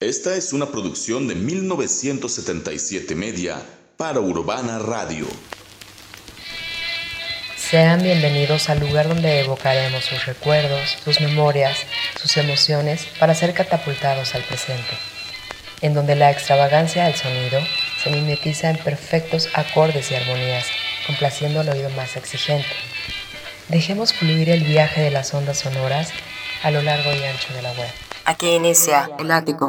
Esta es una producción de 1977 Media para Urbana Radio. Sean bienvenidos al lugar donde evocaremos sus recuerdos, sus memorias, sus emociones para ser catapultados al presente, en donde la extravagancia del sonido se mimetiza en perfectos acordes y armonías, complaciendo al oído más exigente. Dejemos fluir el viaje de las ondas sonoras a lo largo y ancho de la web. Aquí inicia el ático.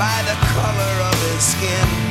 by the color of his skin,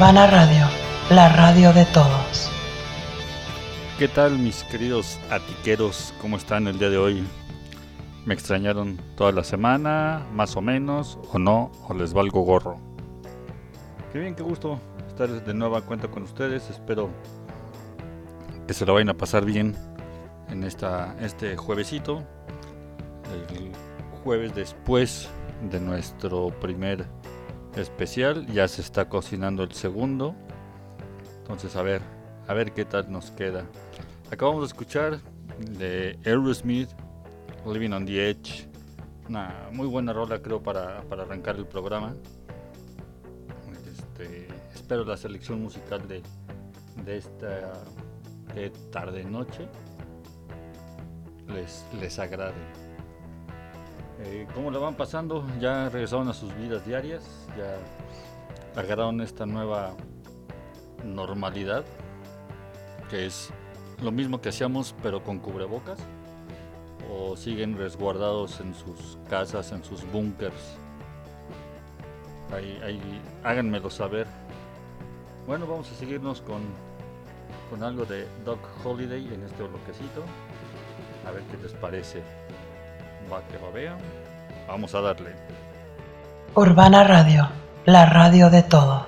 Urbana Radio, la radio de todos. ¿Qué tal mis queridos atiqueros? ¿Cómo están el día de hoy? ¿Me extrañaron toda la semana, más o menos, o no, o les valgo gorro? Qué bien, qué gusto estar de nueva cuenta con ustedes. Espero que se lo vayan a pasar bien en esta, este juevesito. El jueves después de nuestro primer especial. Ya se está cocinando el segundo. Entonces, a ver, a ver qué tal nos queda. Acabamos de escuchar de Aerosmith, Living on the Edge. Una muy buena rola, creo, para, para arrancar el programa. Este, espero la selección musical de, de esta tarde-noche les, les agrade. Eh, ¿Cómo lo van pasando? Ya regresaron a sus vidas diarias, ya agarraron esta nueva normalidad, que es lo mismo que hacíamos pero con cubrebocas, o siguen resguardados en sus casas, en sus búnkers. Ahí, ahí, háganmelo saber. Bueno, vamos a seguirnos con, con algo de Doc Holiday en este bloquecito. A ver qué les parece Vamos a darle. Urbana Radio, la radio de todos.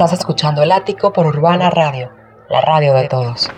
Estás escuchando El Ático por Urbana Radio, la radio de todos.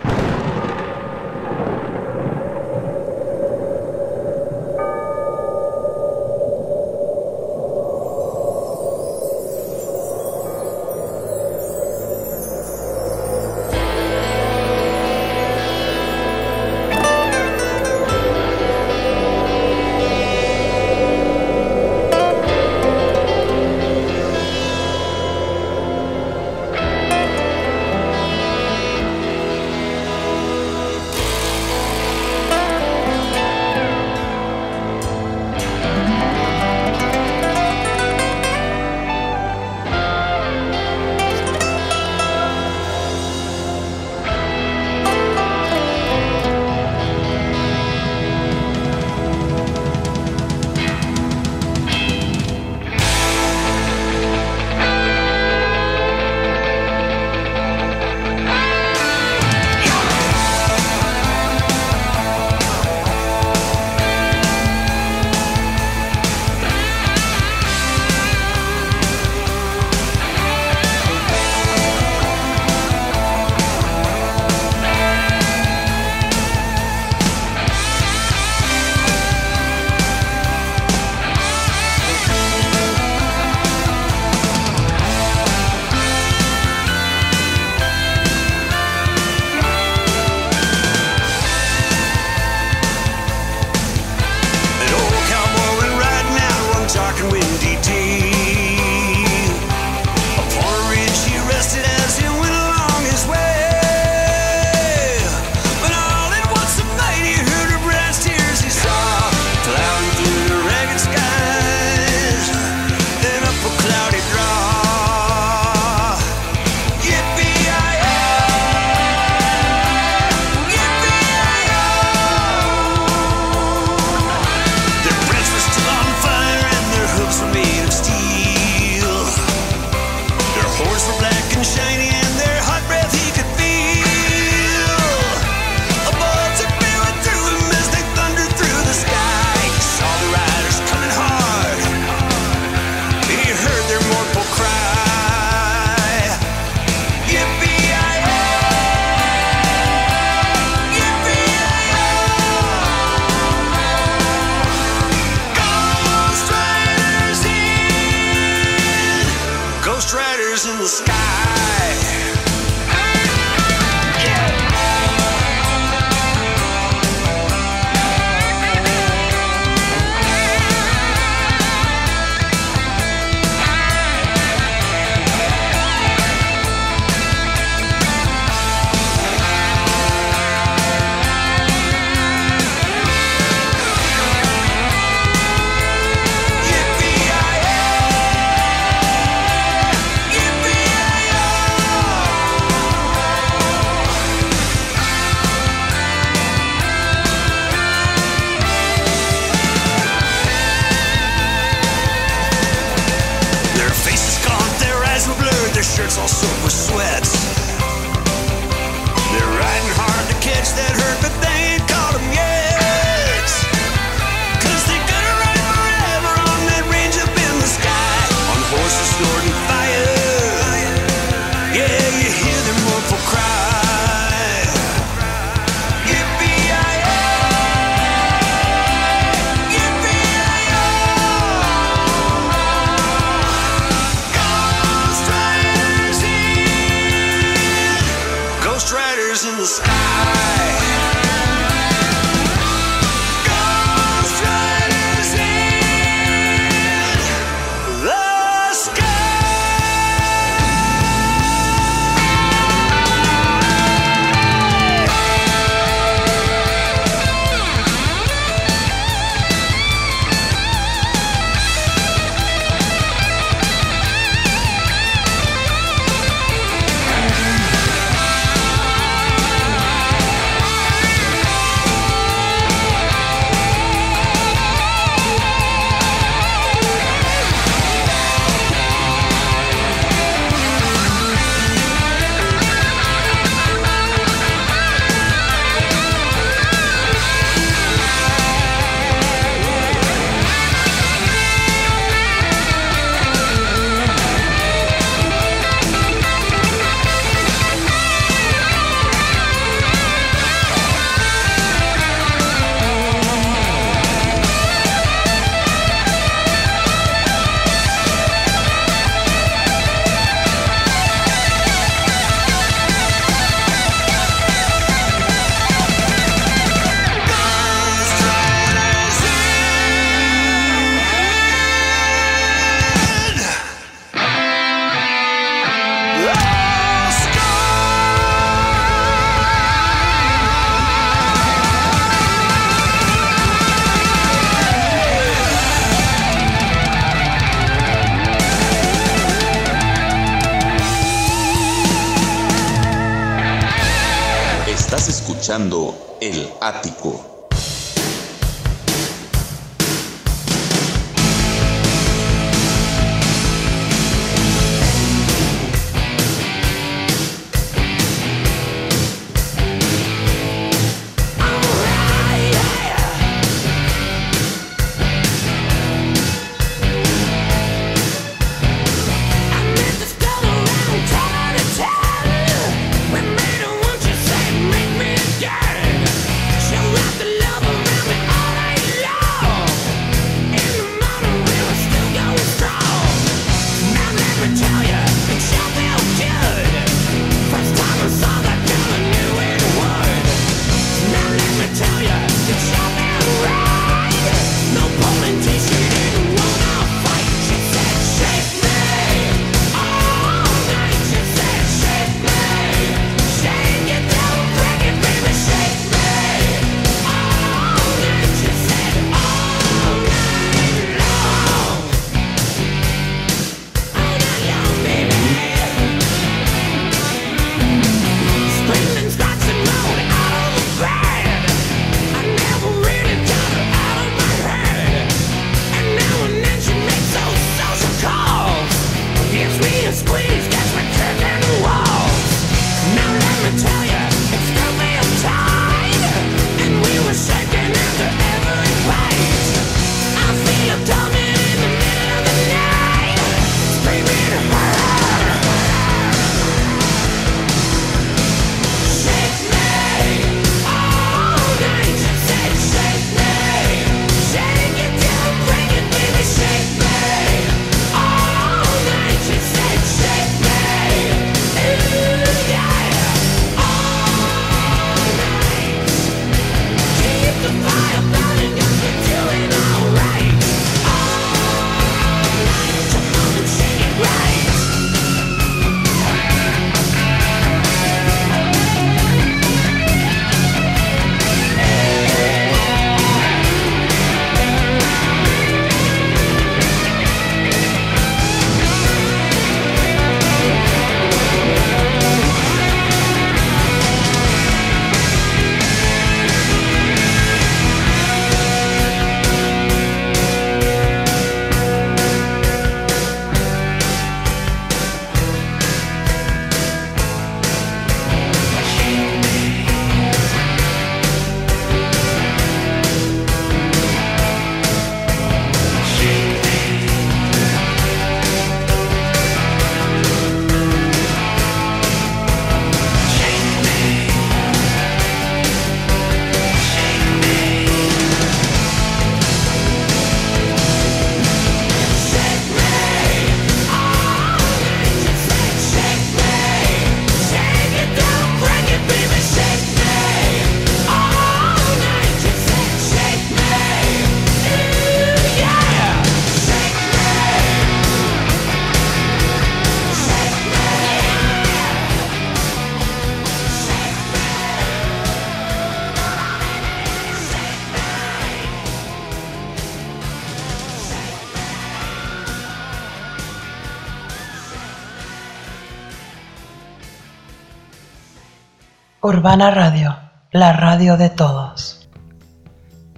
Urbana Radio, la radio de todos.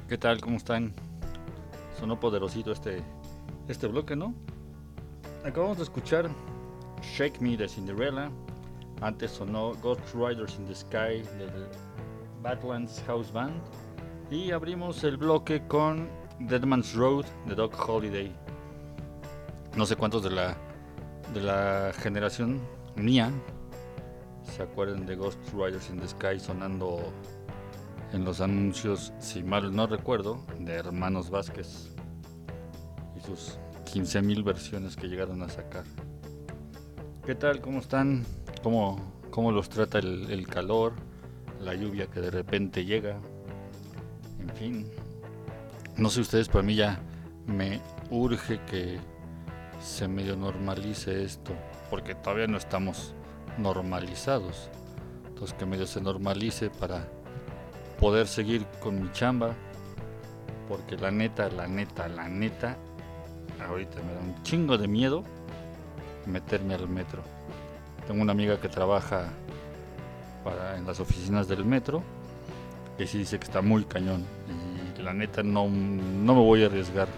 ¿Qué tal? ¿Cómo están? Sonó poderosito este, este bloque, ¿no? Acabamos de escuchar Shake Me de Cinderella. Antes sonó Ghost Riders in the Sky del Badlands House Band. Y abrimos el bloque con Deadman's Road de Doc Holiday. No sé cuántos de la, de la generación mía se acuerdan de Ghost Riders in the Sky sonando en los anuncios, si mal no recuerdo, de Hermanos Vázquez y sus 15.000 versiones que llegaron a sacar. ¿Qué tal? ¿Cómo están? ¿Cómo, cómo los trata el, el calor? La lluvia que de repente llega. En fin. No sé ustedes, pero a mí ya me urge que se medio normalice esto. Porque todavía no estamos normalizados. Entonces que medio se normalice para poder seguir con mi chamba. Porque la neta, la neta, la neta, ahorita me da un chingo de miedo meterme al metro. Tengo una amiga que trabaja para, en las oficinas del metro que sí dice que está muy cañón. Y la neta no, no me voy a arriesgar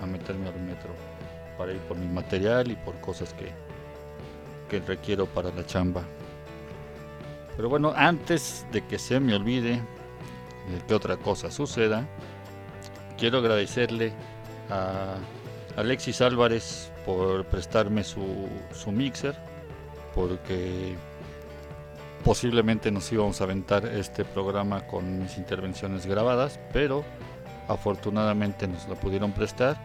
a, a meterme al metro para ir por mi material y por cosas que, que requiero para la chamba. Pero bueno, antes de que se me olvide de que otra cosa suceda, quiero agradecerle a Alexis Álvarez por prestarme su, su mixer, porque posiblemente nos íbamos a aventar este programa con mis intervenciones grabadas, pero afortunadamente nos lo pudieron prestar.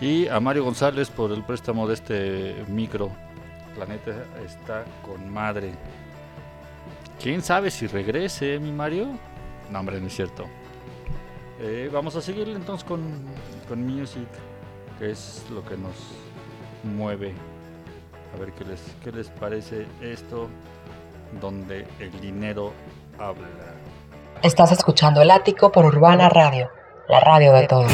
Y a Mario González por el préstamo de este micro. La neta está con madre. ¿Quién sabe si regrese, mi Mario? No, hombre, no es cierto. Eh, vamos a seguir entonces con, con Music, que es lo que nos mueve. A ver qué les, qué les parece esto, donde el dinero habla. Estás escuchando El Ático por Urbana Radio, la radio de todos.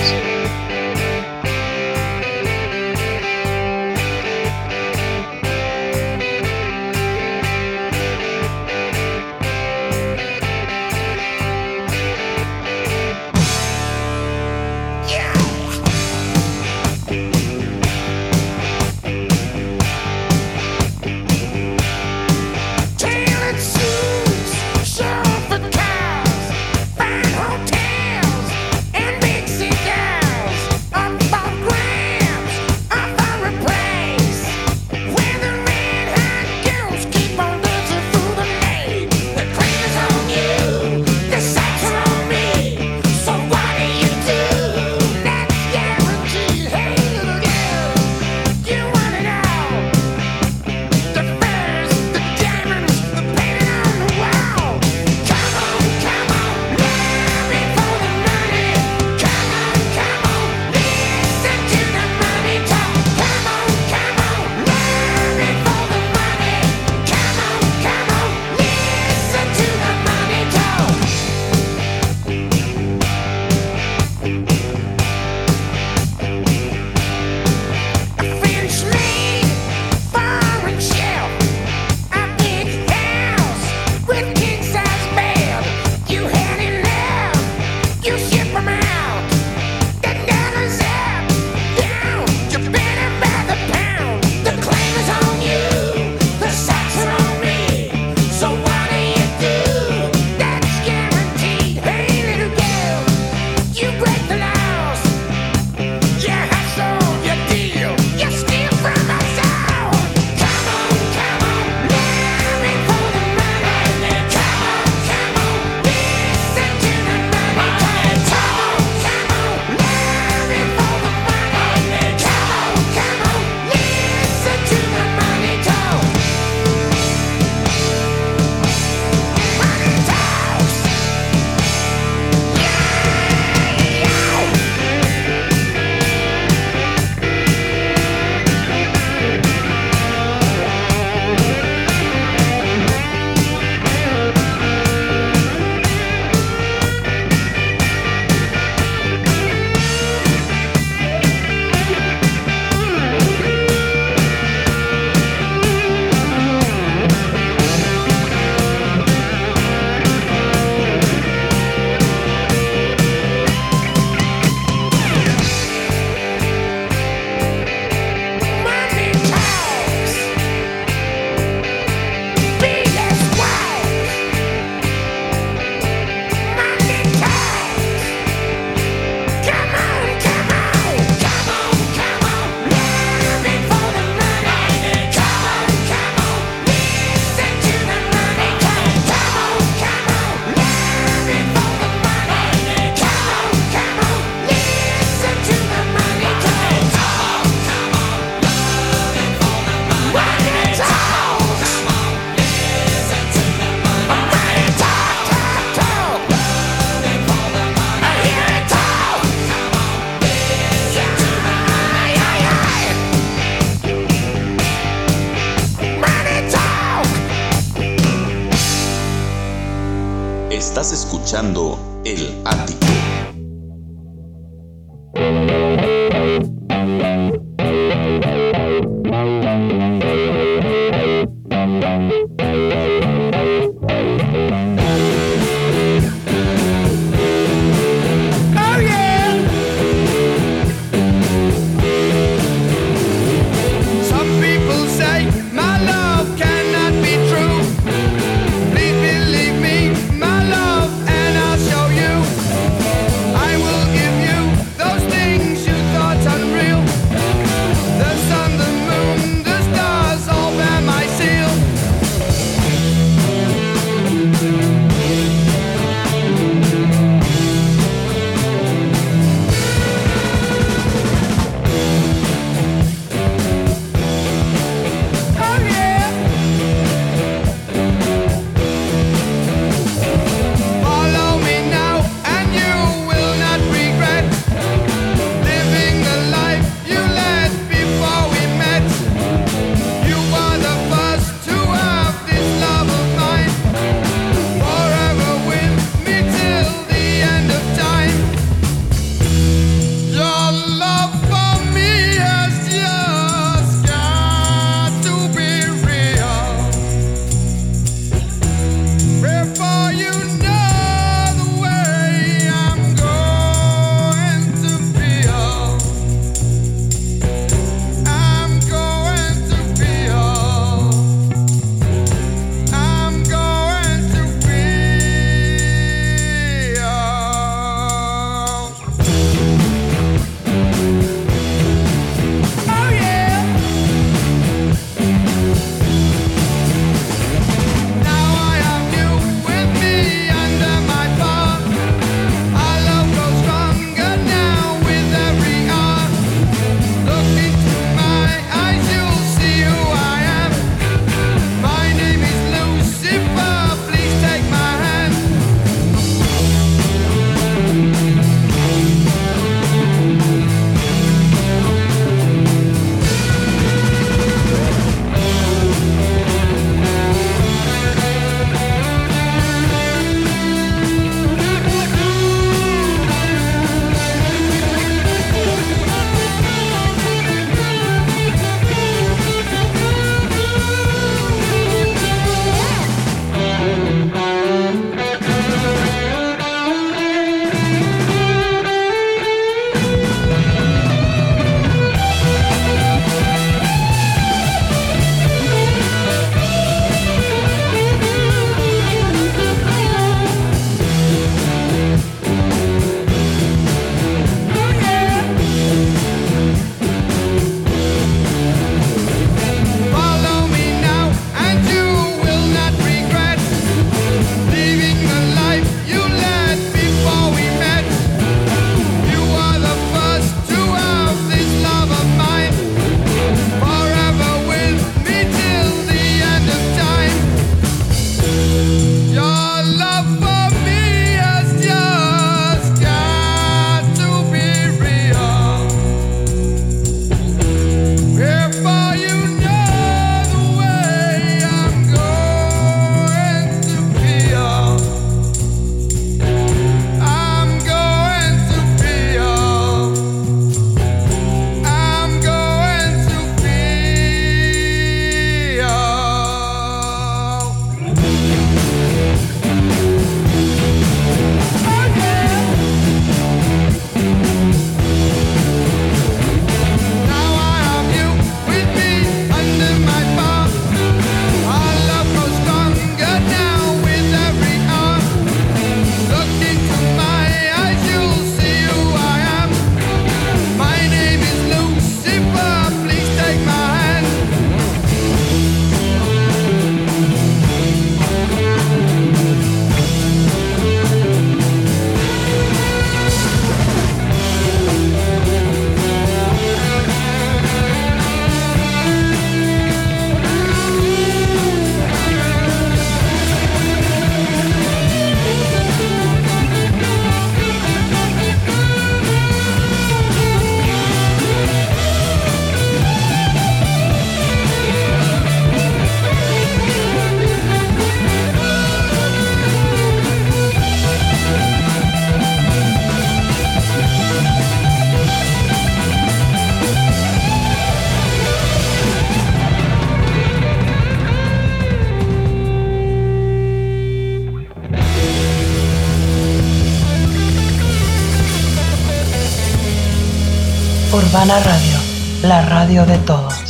Urbana Radio, la radio de todos.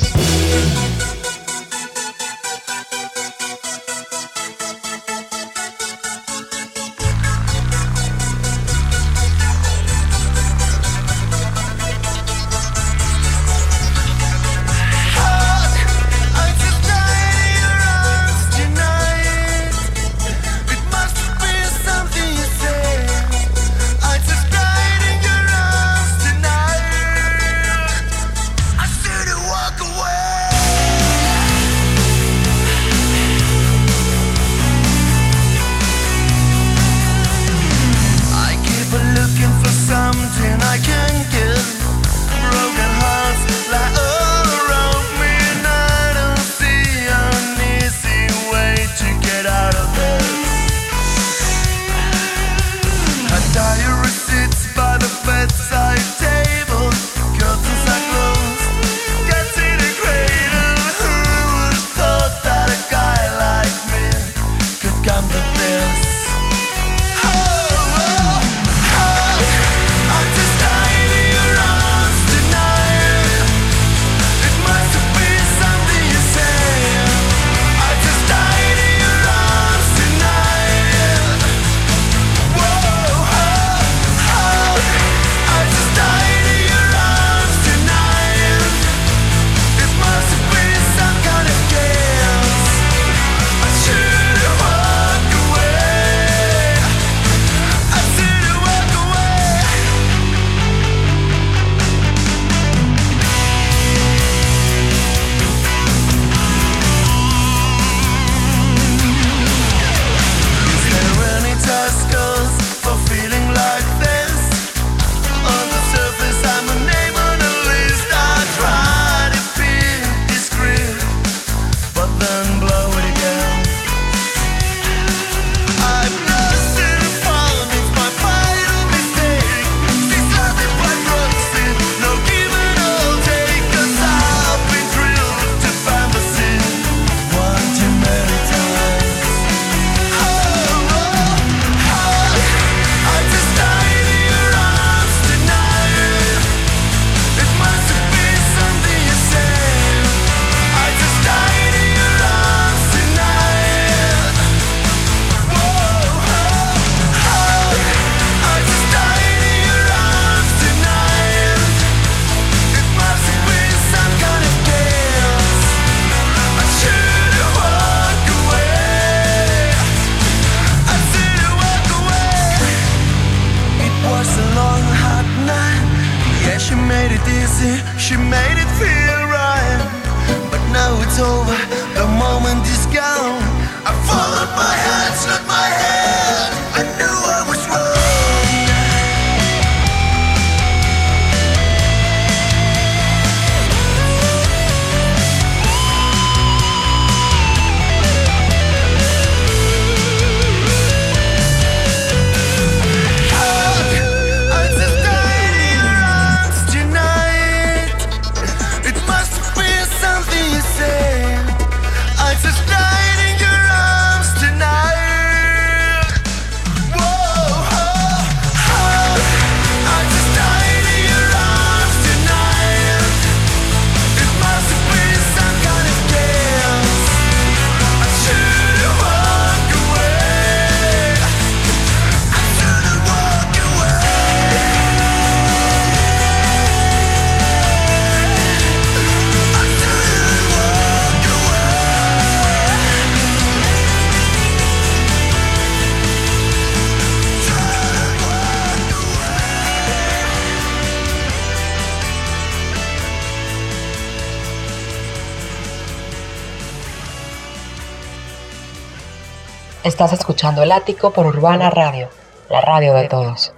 Estás escuchando El Ático por Urbana Radio, la radio de todos.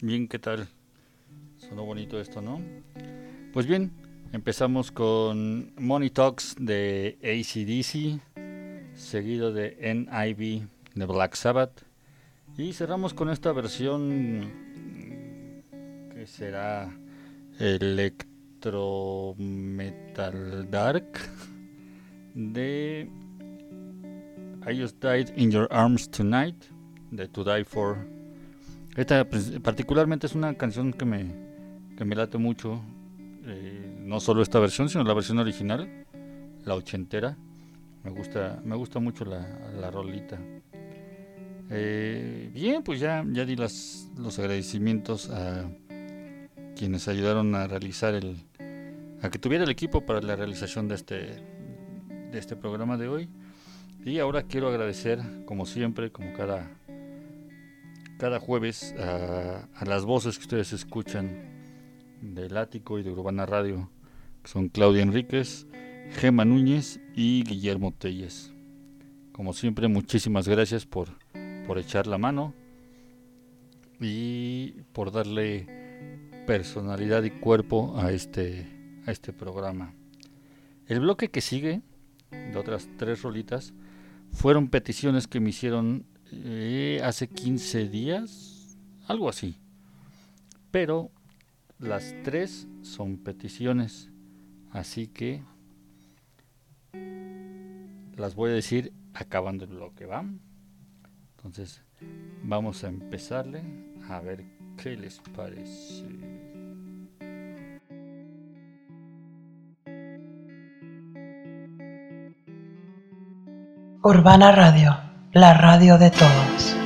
Bien, ¿qué tal? Sonó bonito esto, ¿no? Pues bien, empezamos con Money Talks de ACDC, seguido de NIV de Black Sabbath. Y cerramos con esta versión que será Electro Metal Dark de I Just Died in Your Arms Tonight de To Die For. Esta particularmente es una canción que me, que me late mucho. eh, no solo esta versión, sino la versión original, la ochentera. Me gusta, me gusta mucho la, la rolita. Eh, bien, pues ya, ya di las, los agradecimientos a quienes ayudaron a realizar el, a que tuviera el equipo para la realización de este, de este programa de hoy. Y ahora quiero agradecer, como siempre, como cada, cada jueves, a, las voces que ustedes escuchan del Ático y de Urbana Radio, que son Claudia Enríquez, Gema Núñez y Guillermo Telles. Como siempre, muchísimas gracias por, por echar la mano y por darle personalidad y cuerpo a este, a este programa. El bloque que sigue, de otras tres rolitas, fueron peticiones que me hicieron eh, hace 15 días, algo así. Pero las tres son peticiones, así que las voy a decir acabando el bloque, ¿va? Entonces vamos a empezarle a ver qué les parece. Urbana Radio, la radio de todos.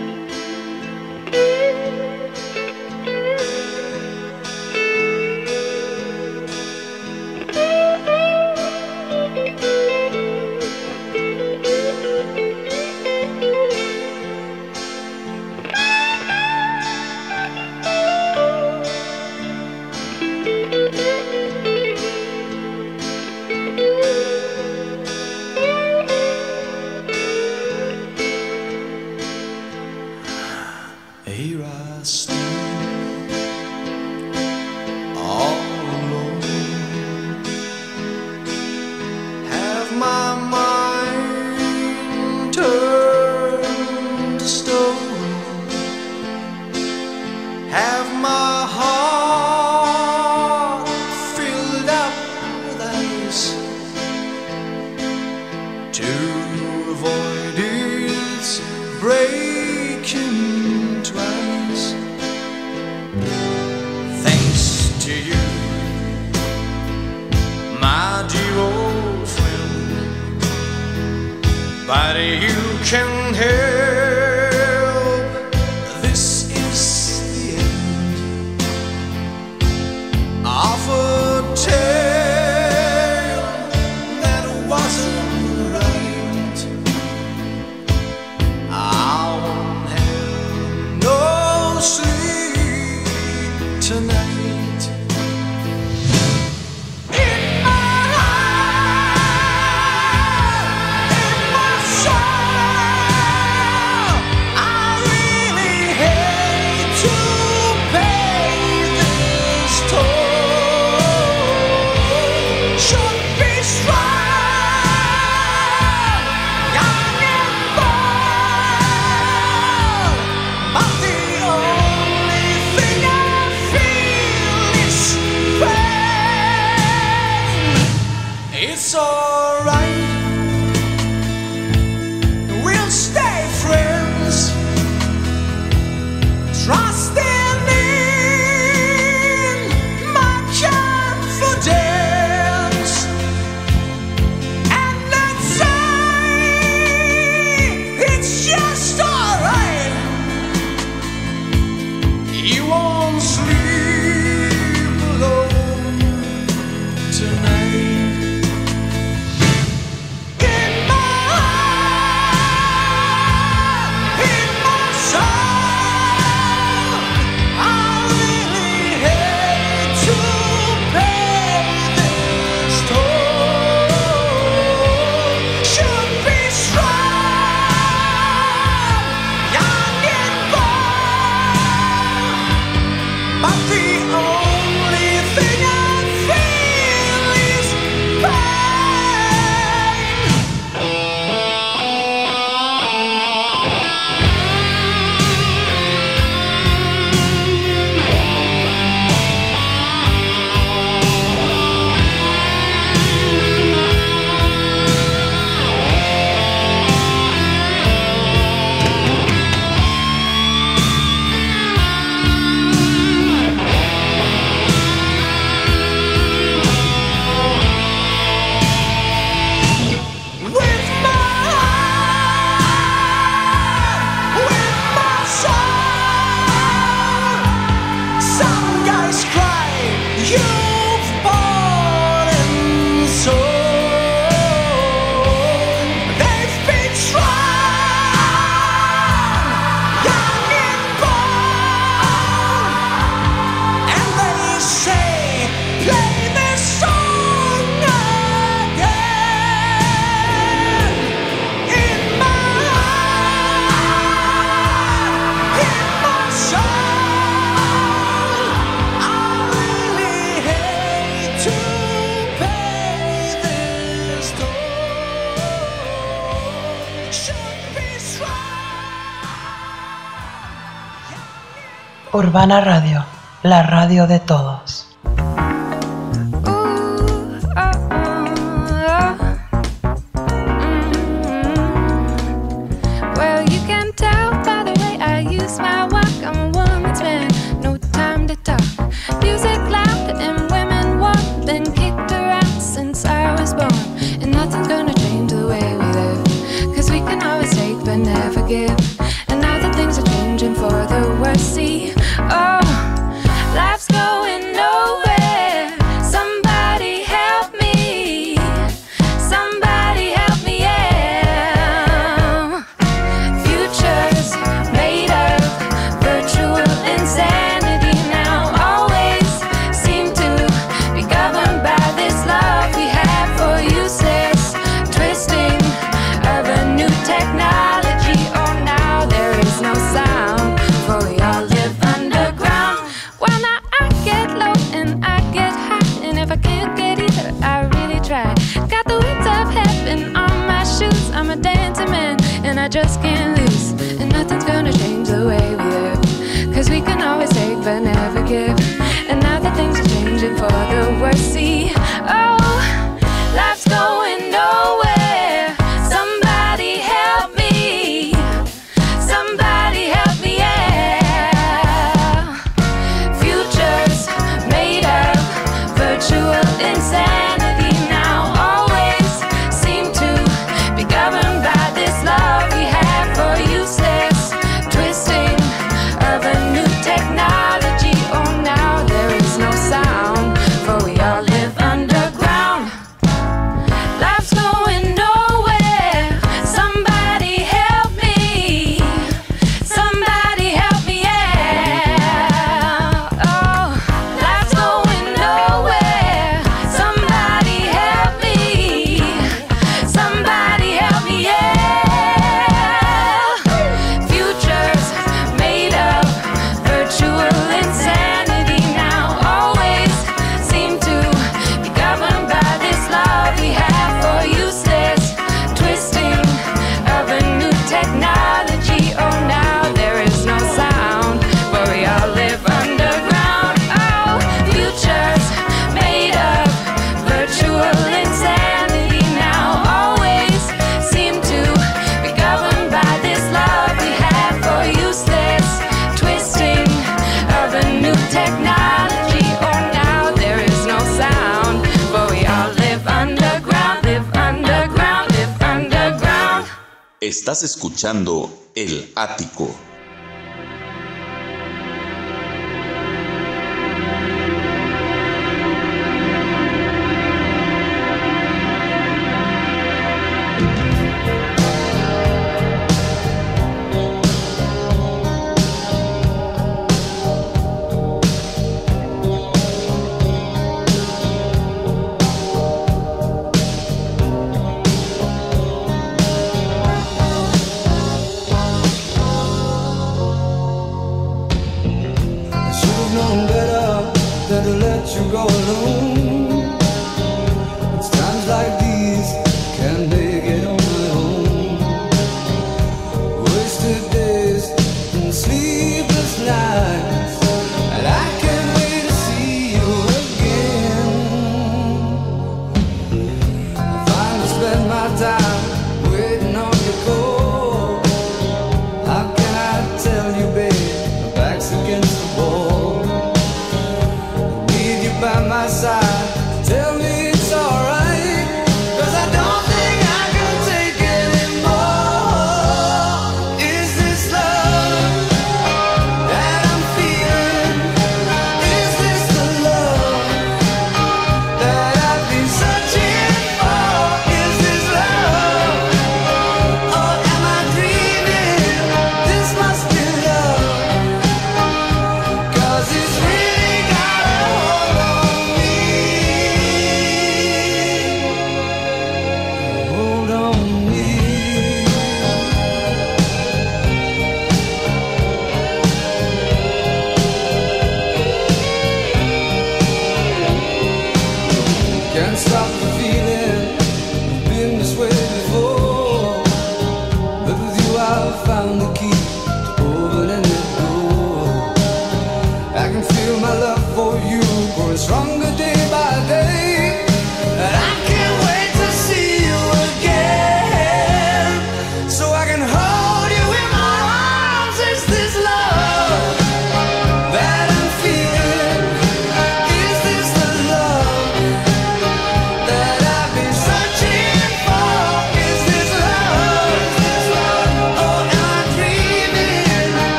Urbana Radio, la radio de todos.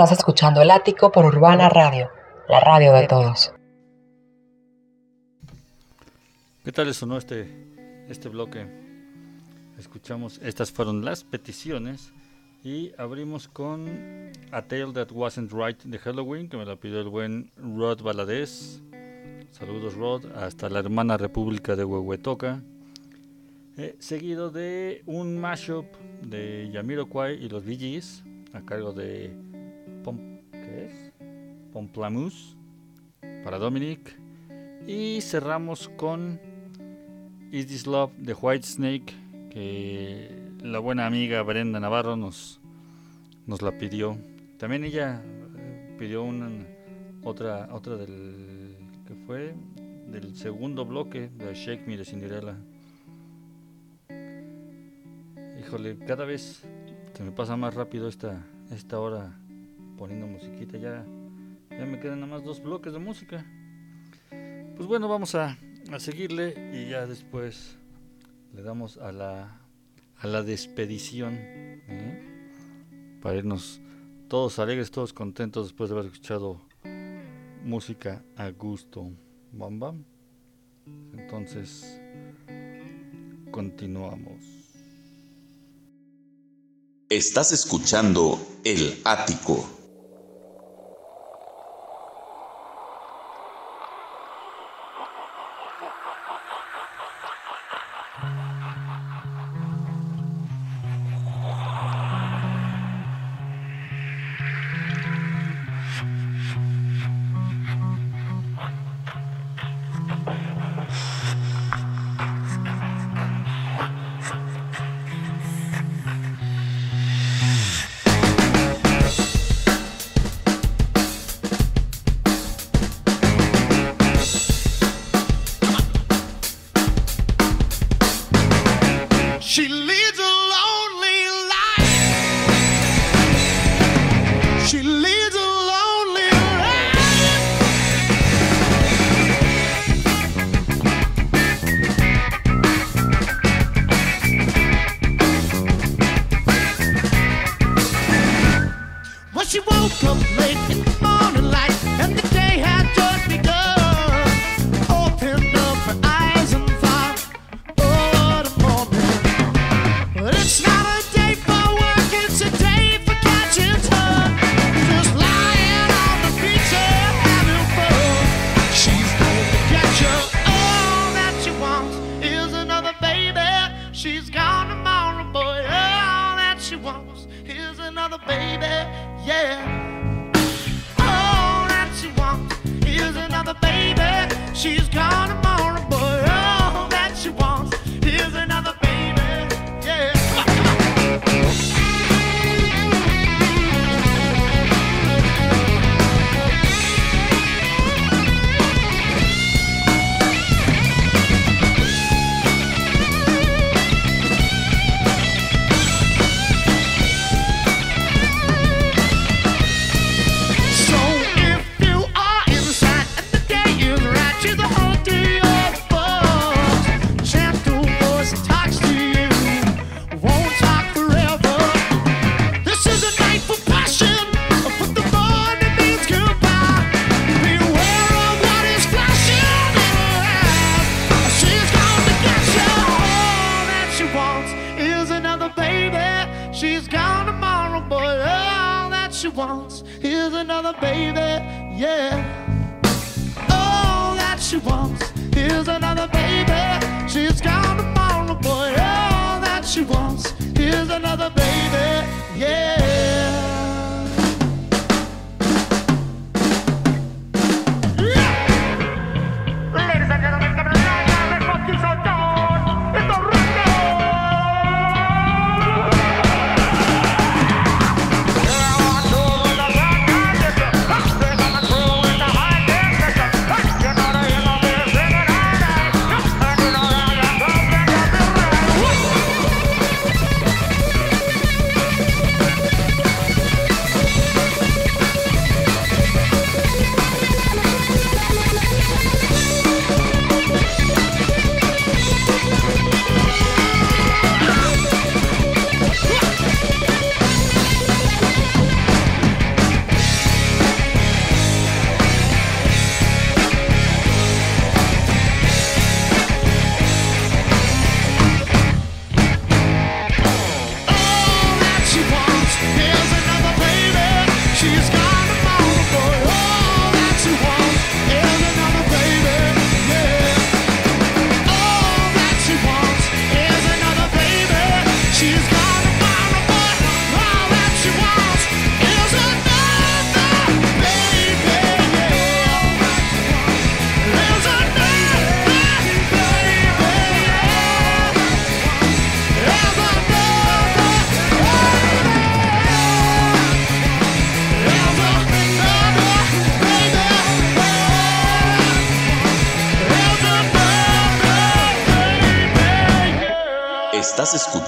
Estás escuchando El Ático por Urbana Radio, la radio de todos. ¿Qué tal sonó este, este bloque? Escuchamos, estas fueron las peticiones y abrimos con A Tale That Wasn't Right de Halloween, que me la pidió el buen Rod Valadez. Saludos Rod, hasta la hermana República de Huehuetoca. Eh, seguido de un mashup de Yamiroquai y los VGs a cargo de Pom ¿qué es? Pomplamoose para Dominic. Y cerramos con Is This Love de White Snake, que la buena amiga Brenda Navarro nos, nos la pidió. También ella eh, pidió una, otra, otra del que fue del segundo bloque de Shake Me de Cinderella. Híjole, cada vez se me pasa más rápido esta, esta hora poniendo musiquita. Ya, ya me quedan nada más dos bloques de música. Pues bueno, vamos a, a seguirle y ya después le damos a la, a la despedición. ¿eh? Para irnos todos alegres, todos contentos después de haber escuchado música a gusto. Bam, bam. Entonces, continuamos. Estás escuchando El Ático.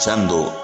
Escuchando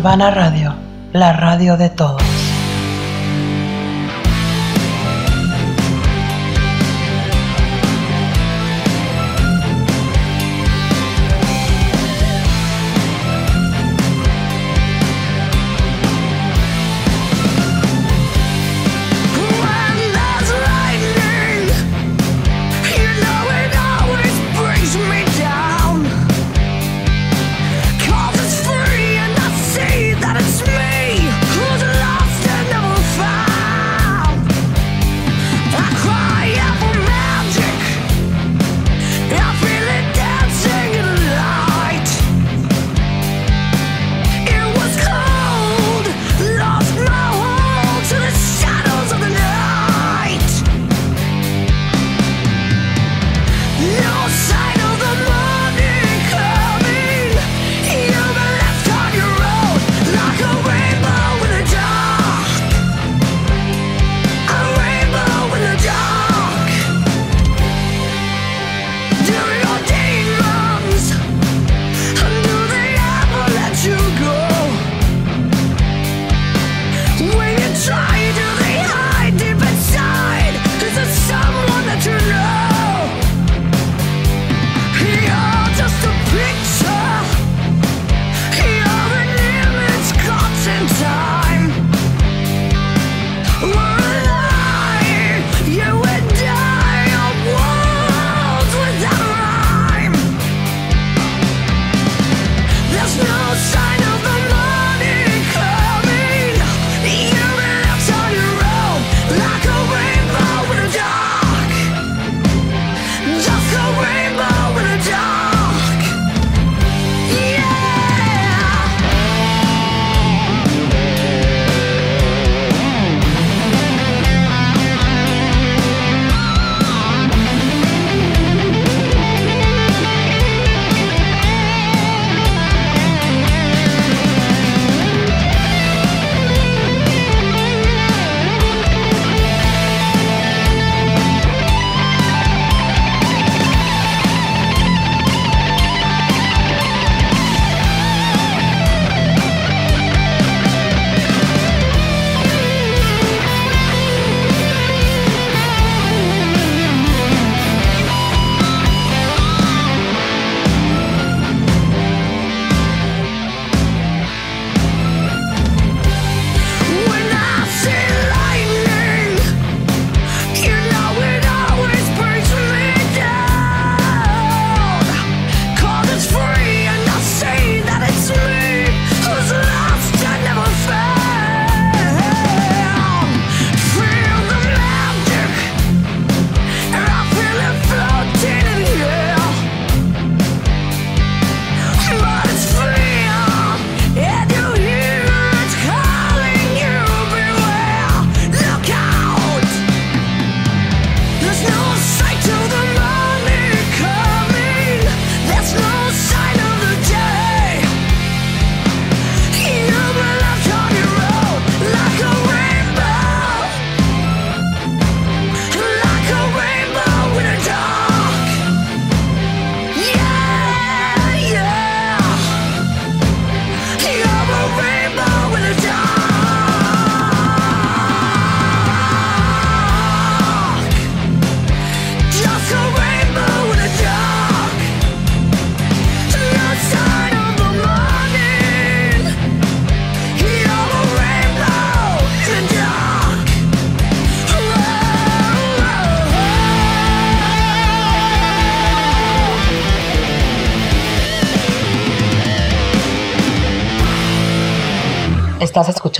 Urbana Radio, la radio de todos.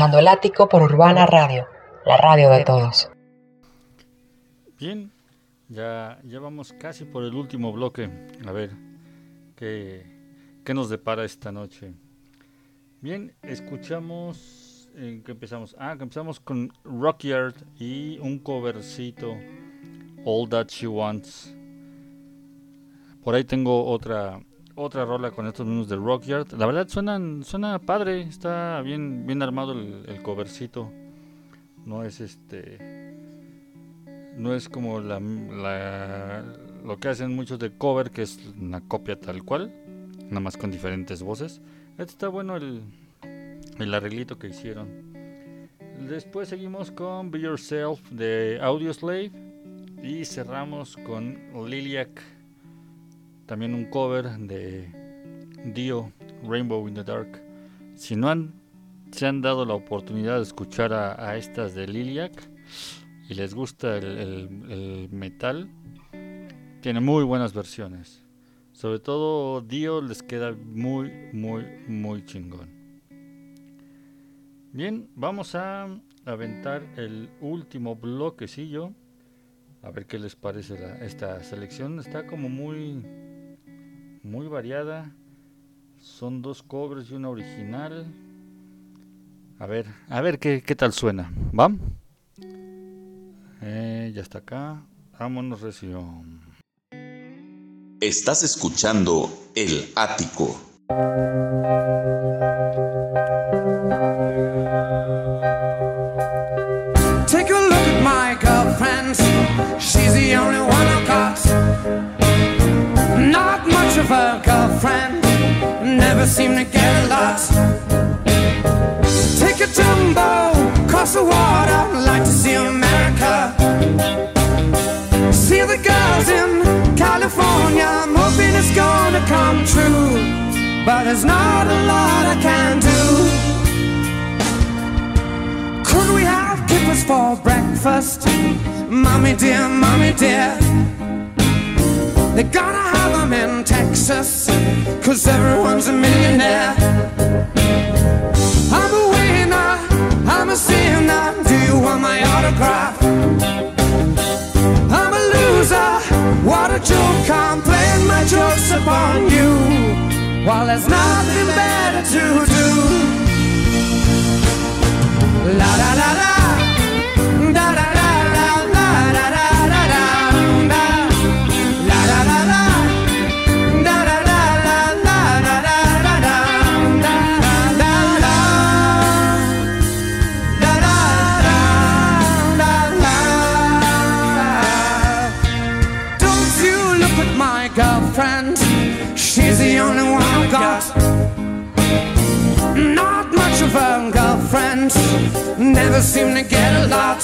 Escuchando El Ático por Urbana Radio, la radio de todos. Bien, ya, ya vamos casi por el último bloque. A ver, ¿qué, qué nos depara esta noche? Bien, escuchamos. ¿En qué empezamos? Ah, empezamos con Rockyard y un covercito, All That She Wants. Por ahí tengo otra otra rola con estos mismos de Rockyard. La verdad suenan, suena padre, está bien, bien armado el, el covercito. No es este no es como lo que hacen muchos de cover, que es una copia tal cual, nada más con diferentes voces. Este está bueno el, el arreglito que hicieron. Después seguimos con Be Yourself de Audioslave y cerramos con Liliac, también un cover de Dio, Rainbow in the Dark. Si no han, se han dado la oportunidad de escuchar a, estas de Liliac, y les gusta el, metal, tiene muy buenas versiones. Sobre todo Dio les queda muy, muy, muy chingón. Bien, vamos a aventar el último bloquecillo. A ver qué les parece esta selección. Está como muy, muy variada. Son dos covers y una original. A ver, a ver qué, qué tal suena. ¿Va? Eh, ya está acá. Vámonos, recio. Estás escuchando El Ático. Take a look at my girlfriend. She's the only one I've Never seem to get lost. Take a jumbo across the water. Like to see America. See the girls in California. I'm hoping it's gonna come true. But there's not a lot I can do. Could we have kippers for breakfast? Mommy dear, mommy dear. They gotta have them in Texas, cause everyone's a millionaire. I'm a winner, I'm a sinner. Do you want my autograph? I'm a loser, what a joke. I'm playing my jokes upon you. While there's nothing better to do. La da da da. Girlfriend, never seem to get a lot.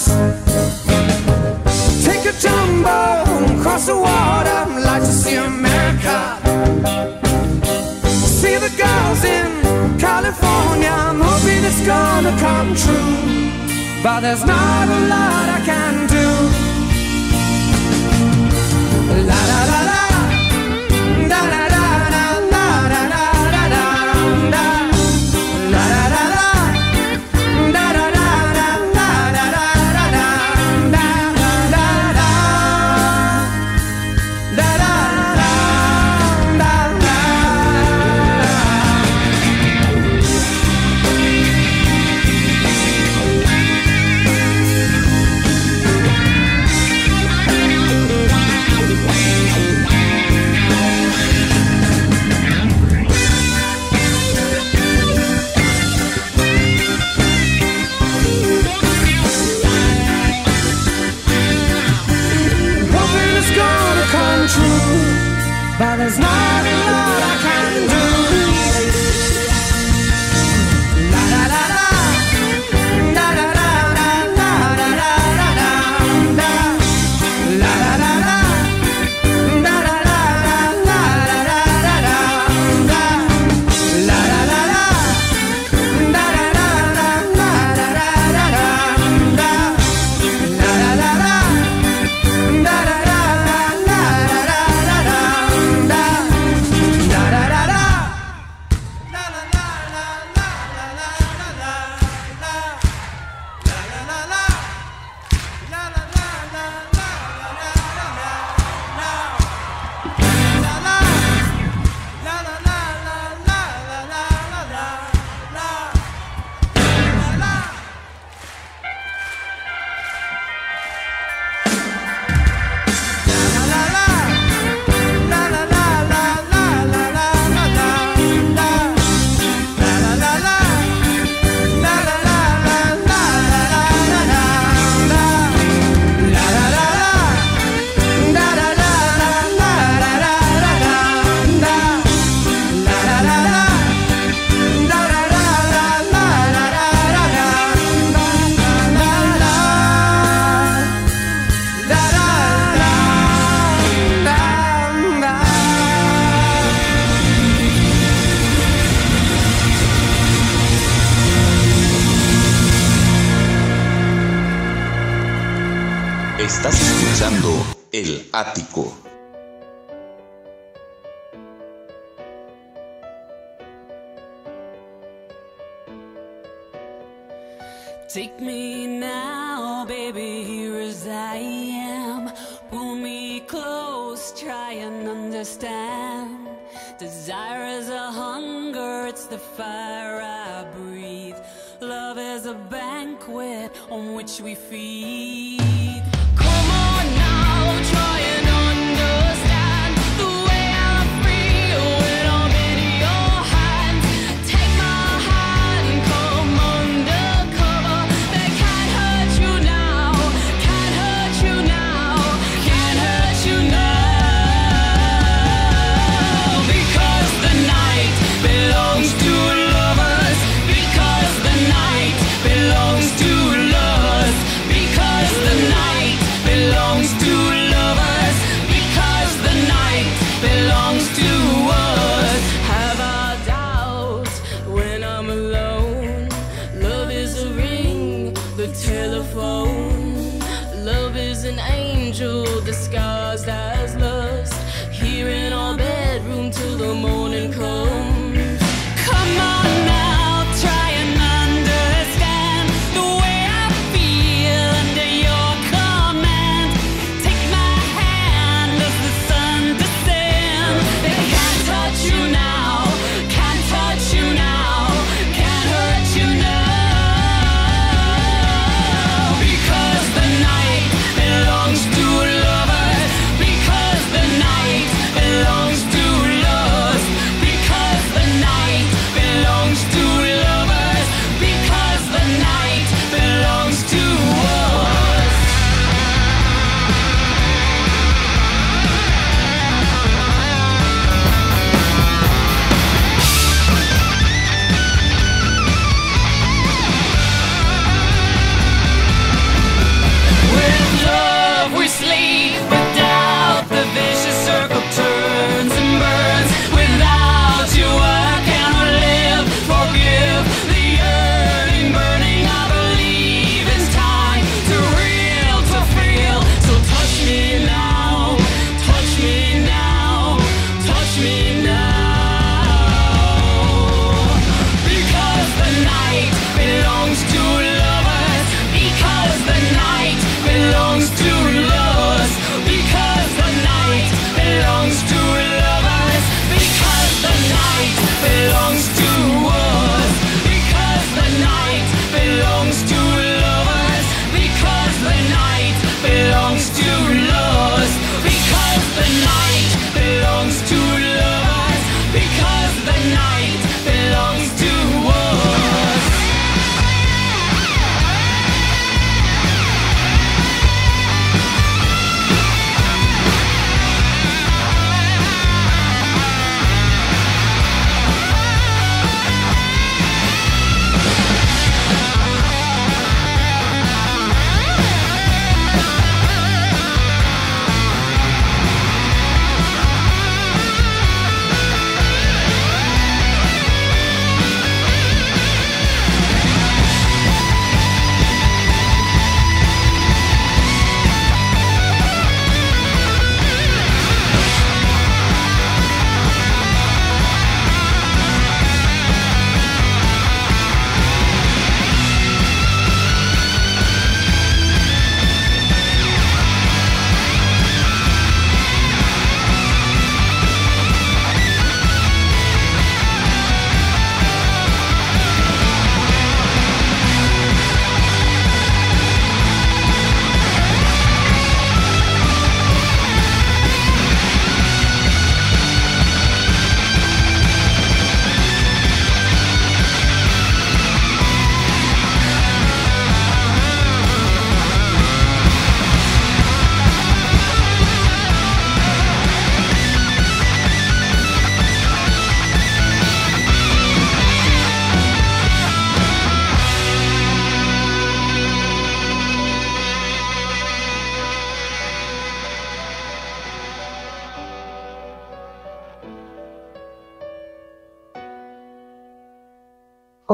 Take a jumbo across the water, like to see America. See the girls in California, I'm hoping it's gonna come true. But there's not a lot I can do. La la la la. disco.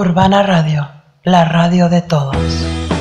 Urbana Radio, la radio de todos.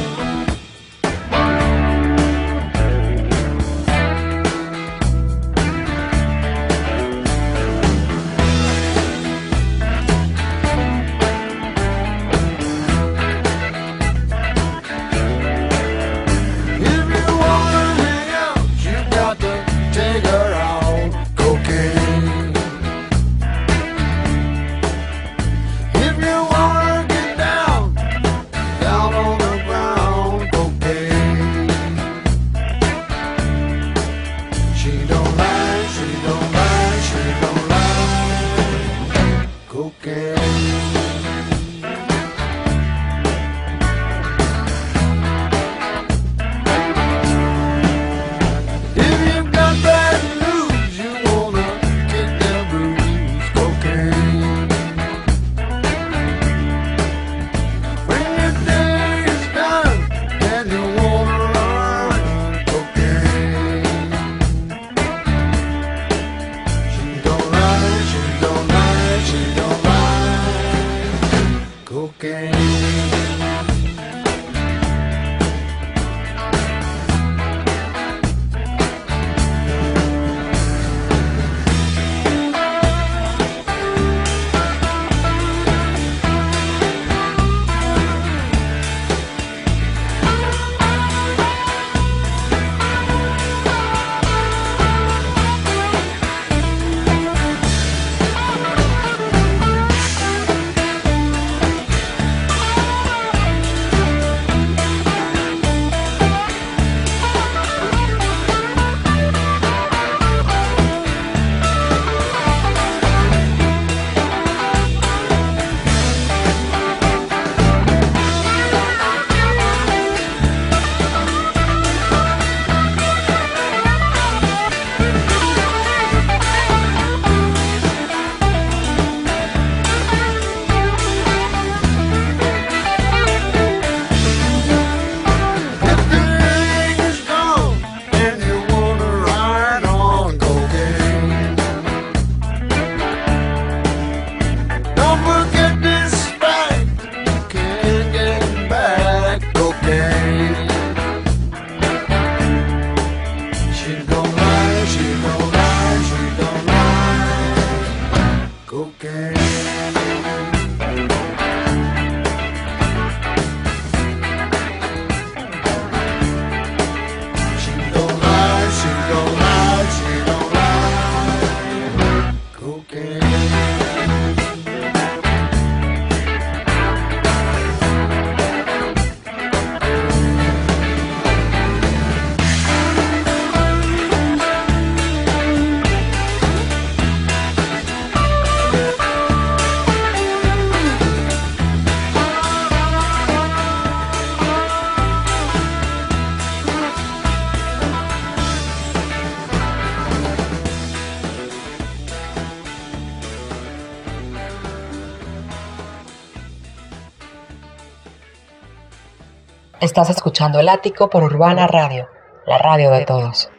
Estás escuchando El Ático por Urbana Radio, la radio de todos.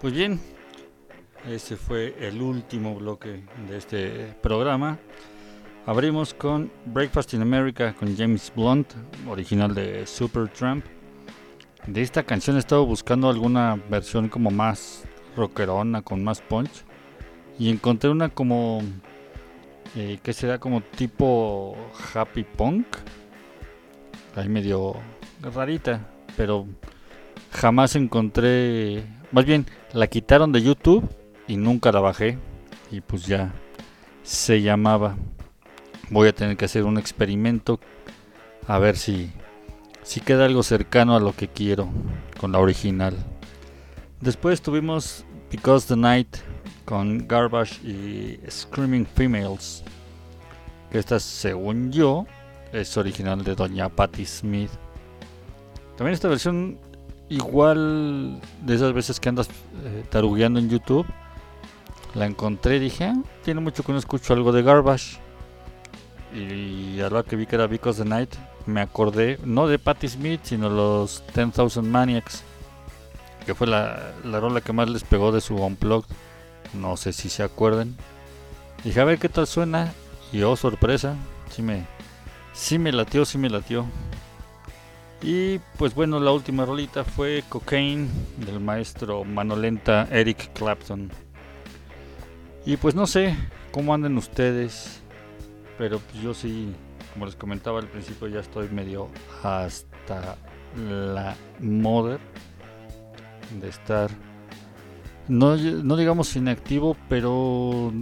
Pues bien, ese fue el último bloque de este programa. Abrimos con Breakfast in America con James Blunt, original de Supertramp. De esta canción he estado buscando alguna versión como más rockerona, con más punch. Y encontré una como eh, que será como tipo happy punk. Ahí medio rarita, pero jamás encontré, más bien la quitaron de YouTube y nunca la bajé y pues ya se llamaba. Voy a tener que hacer un experimento a ver si si queda algo cercano a lo que quiero con la original. Después tuvimos Because the Night con Garbage y Screaming Females. Que esta, según yo, es original de Doña Patti Smith. También esta versión, igual de esas veces que andas eh, tarugueando en YouTube, la encontré y dije, "Ah, tiene mucho que no escucho algo de Garbage. Y a la que vi que era Because the Night, me acordé, no de Patti Smith, sino los 10,000 Maniacs, que fue la, la rola que más les pegó de su Unplugged. No sé si se acuerdan. Dije, a ver qué tal suena. Y oh, sorpresa, sí me, sí me latió, sí me latió. Y pues bueno, la última rolita fue Cocaine del maestro manolenta Eric Clapton. Y pues no sé cómo anden ustedes, pero pues yo sí, como les comentaba al principio, ya estoy medio hasta la moda de estar, no, no digamos inactivo, pero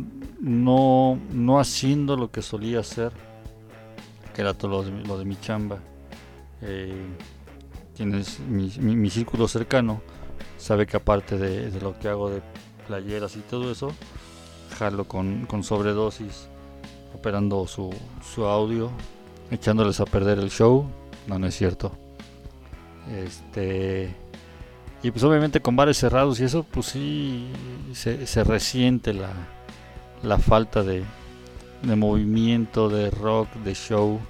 no, no haciendo lo que solía hacer, que era todo lo de, lo de mi chamba. Eh, tienes mi, mi- círculo cercano, sabe que aparte de, de lo que hago de playeras y todo eso, jalo con, con sobredosis, operando su, su audio, echándoles a perder el show. No, no es cierto. Este. Y pues obviamente con bares cerrados y eso, pues sí se, se resiente la, la falta de, de movimiento, de rock, de show.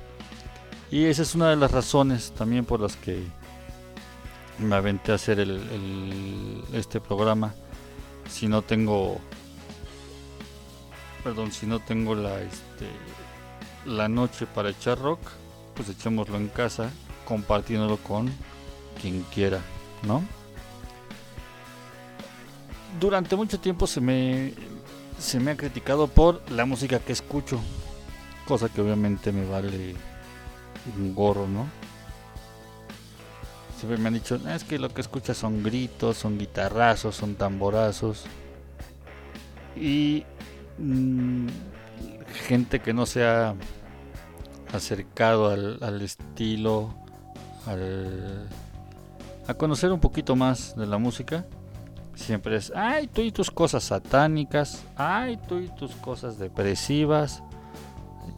Y esa es una de las razones también por las que me aventé a hacer el, este programa. Si no tengo, perdón, si no tengo la, este, la noche para echar rock, pues echémoslo en casa, compartiéndolo con quien quiera, ¿no? Durante mucho tiempo se me, se me ha criticado por la música que escucho, cosa que obviamente me vale un gorro, ¿no? Siempre me han dicho, "Ah, es que lo que escuchas son gritos, son guitarrazos, son tamborazos. Y mm, gente que no se ha acercado al, al estilo, al- a conocer un poquito más de la música, siempre es, ay, tú y tus cosas satánicas, ay, tú y tus cosas depresivas.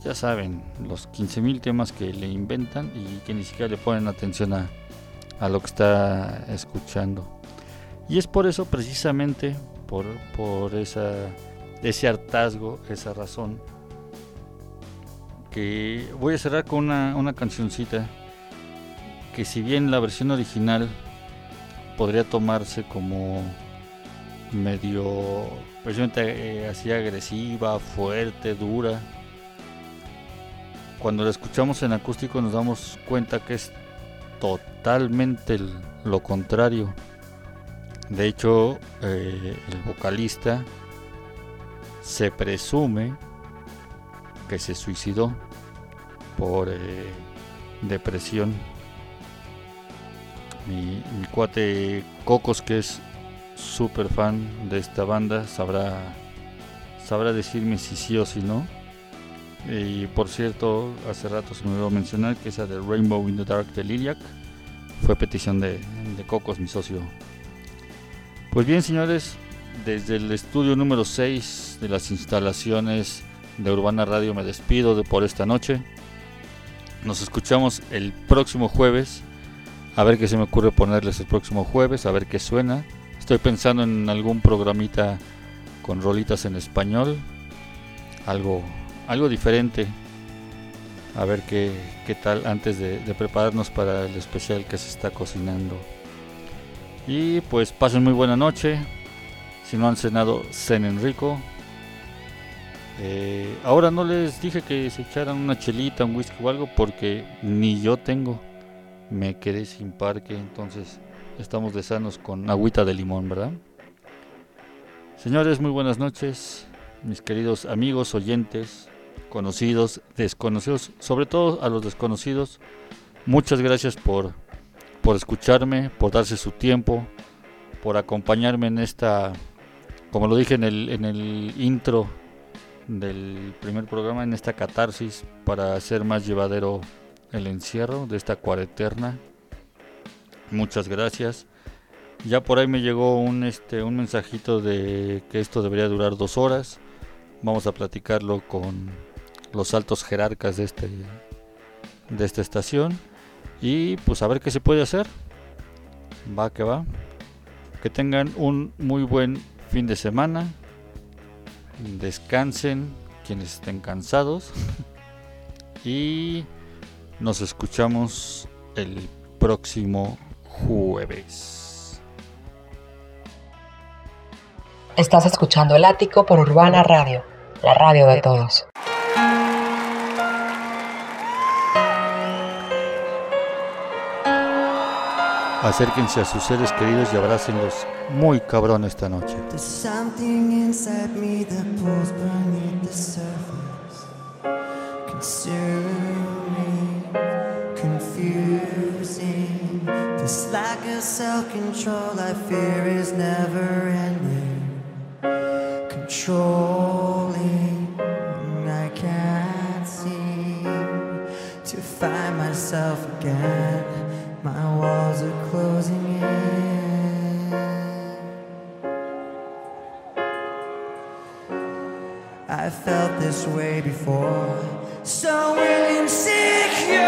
Ya saben, los 15.000 temas que le inventan y que ni siquiera le ponen atención a, a lo que está escuchando. Y es por eso, precisamente, por, por esa, ese hartazgo, esa razón, que voy a cerrar con una, una cancioncita que si bien la versión original podría tomarse como medio, precisamente eh, así agresiva, fuerte, dura, cuando la escuchamos en acústico nos damos cuenta que es totalmente lo contrario. De hecho, eh, el vocalista se presume que se suicidó por eh, depresión. Mi, mi cuate Cocos, que es súper fan de esta banda, sabrá, sabrá decirme si sí o si no. Y por cierto, hace rato se me olvidó mencionar que esa de Rainbow in the Dark de Liliac fue petición de, de Cocos, mi socio. Pues bien, señores, desde el estudio número 6 de las instalaciones de Urbana Radio me despido de por esta noche. Nos escuchamos el próximo jueves. A ver qué se me ocurre ponerles el próximo jueves, a ver qué suena. Estoy pensando en algún programita con rolitas en español. Algo, algo diferente. A ver qué, qué tal antes de, prepararnos para el especial que se está cocinando. Y pues pasen muy buena noche. Si no han cenado, cenen rico. Eh, ahora no les dije que se echaran una chelita, un whisky o algo porque ni yo tengo. Me quedé sin parque, entonces estamos de sanos con agüita de limón, ¿verdad? Señores, muy buenas noches, mis queridos amigos, oyentes, conocidos, desconocidos, sobre todo a los desconocidos. Muchas gracias por, por escucharme, por darse su tiempo, por acompañarme en esta, como lo dije en el, en el intro del primer programa, en esta catarsis para hacer más llevadero el encierro de esta cuareterna. Muchas gracias. Ya por ahí me llegó un este un mensajito de que esto debería durar dos horas. Vamos a platicarlo con los altos jerarcas de este de esta estación y pues a ver qué se puede hacer. Va que va. Que tengan un muy buen fin de semana. Descansen quienes estén cansados. y nos escuchamos el próximo jueves. Estás escuchando El Ático por Urbana Radio, la radio de todos. Acérquense a sus seres queridos y abrácenlos muy cabrón esta noche. This lack of self-control I fear is never ending, controlling. I can't seem to find myself again. My walls are closing in. I felt this way before, so insecure,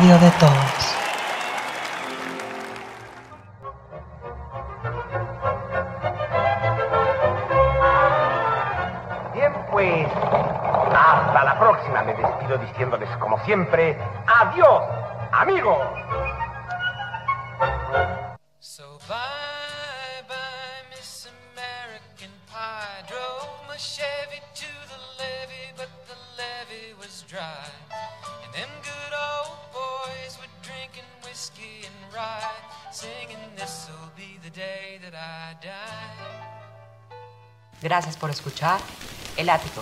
Radio, la radio de todos. Bien, por escuchar El Ático.